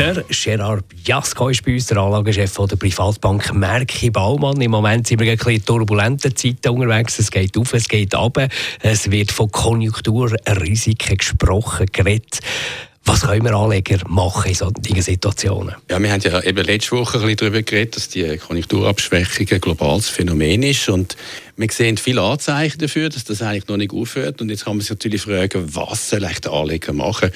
der Gerard Jasko ist bei uns der Anlagechef der Privatbank Merki Baumann. Im Moment sind wir in ein turbulenten Zeiten unterwegs. Es geht auf, es geht ab. Es wird von Konjunkturrisiken gesprochen, geredet. Was können wir Anleger machen in solchen Situationen? Ja, wir haben ja eben letzte Woche ein bisschen darüber geredet, dass die Konjunkturabschwächung ein globales Phänomen ist. Und wir sehen viele Anzeichen dafür, dass das eigentlich noch nicht aufhört. Und jetzt kann man sich natürlich fragen, was soll der Anleger machen?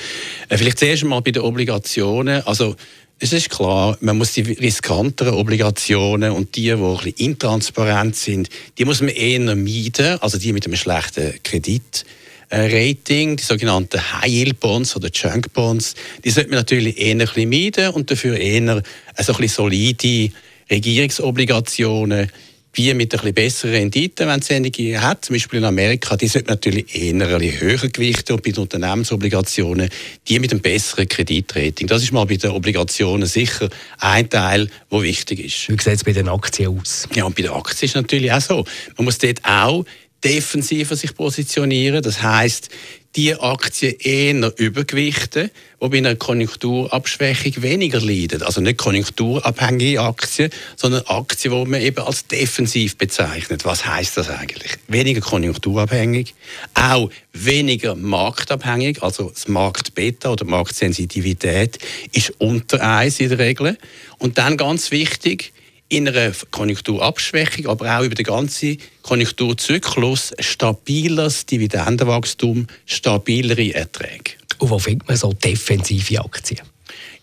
Äh, vielleicht zuerst einmal bei den Obligationen. Also, es ist klar, man muss die riskanteren Obligationen und die, die ein bisschen intransparent sind, die muss man eher meiden, also die mit einem schlechten Kredit. Rating, die sogenannten High-Yield-Bonds oder Junk-Bonds, die sollte man natürlich eher ein bisschen meiden und dafür eher so ein bisschen solide Regierungsobligationen, wie mit ein bisschen besseren Renditen, wenn es einige hat, zum Beispiel in Amerika, die sollte man natürlich eher ein bisschen höher gewichten und bei den Unternehmensobligationen die mit einem besseren Kreditrating. Das ist mal bei den Obligationen sicher ein Teil, der wichtig ist. Wie sieht es bei den Aktien aus? Ja, und bei den Aktien ist es natürlich auch so. Man muss dort auch defensiver sich positionieren. Das heißt, die Aktien eher übergewichten, die bei einer Konjunkturabschwächung weniger leiden. Also nicht konjunkturabhängige Aktien, sondern Aktien, die man eben als defensiv bezeichnet. Was heißt das eigentlich? Weniger konjunkturabhängig, auch weniger marktabhängig, also das Marktbeta oder Marktsensitivität ist unter 1 in der Regel. Und dann ganz wichtig, in einer Konjunkturabschwächung, aber auch über den ganzen Konjunkturzyklus stabiles Dividendenwachstum, stabilere Erträge. Und wo findet man so defensive Aktien?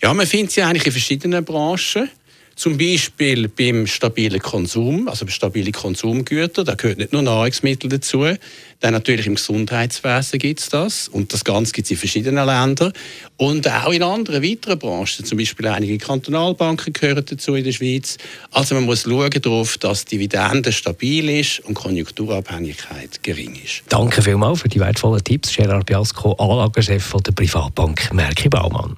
Ja, man findet sie eigentlich in verschiedenen Branchen. Zum Beispiel beim stabilen Konsum, also bei stabilen Konsumgütern, da gehört nicht nur Nahrungsmittel dazu, dann natürlich im Gesundheitswesen gibt es das und das Ganze gibt es in verschiedenen Ländern und auch in anderen weiteren Branchen, zum Beispiel einige Kantonalbanken gehören dazu in der Schweiz. Also man muss schauen darauf, dass Dividende stabil ist und Konjunkturabhängigkeit gering ist. Danke vielmals für die wertvollen Tipps, Gerard Biasco, Anlagechef der Privatbank Merki Baumann.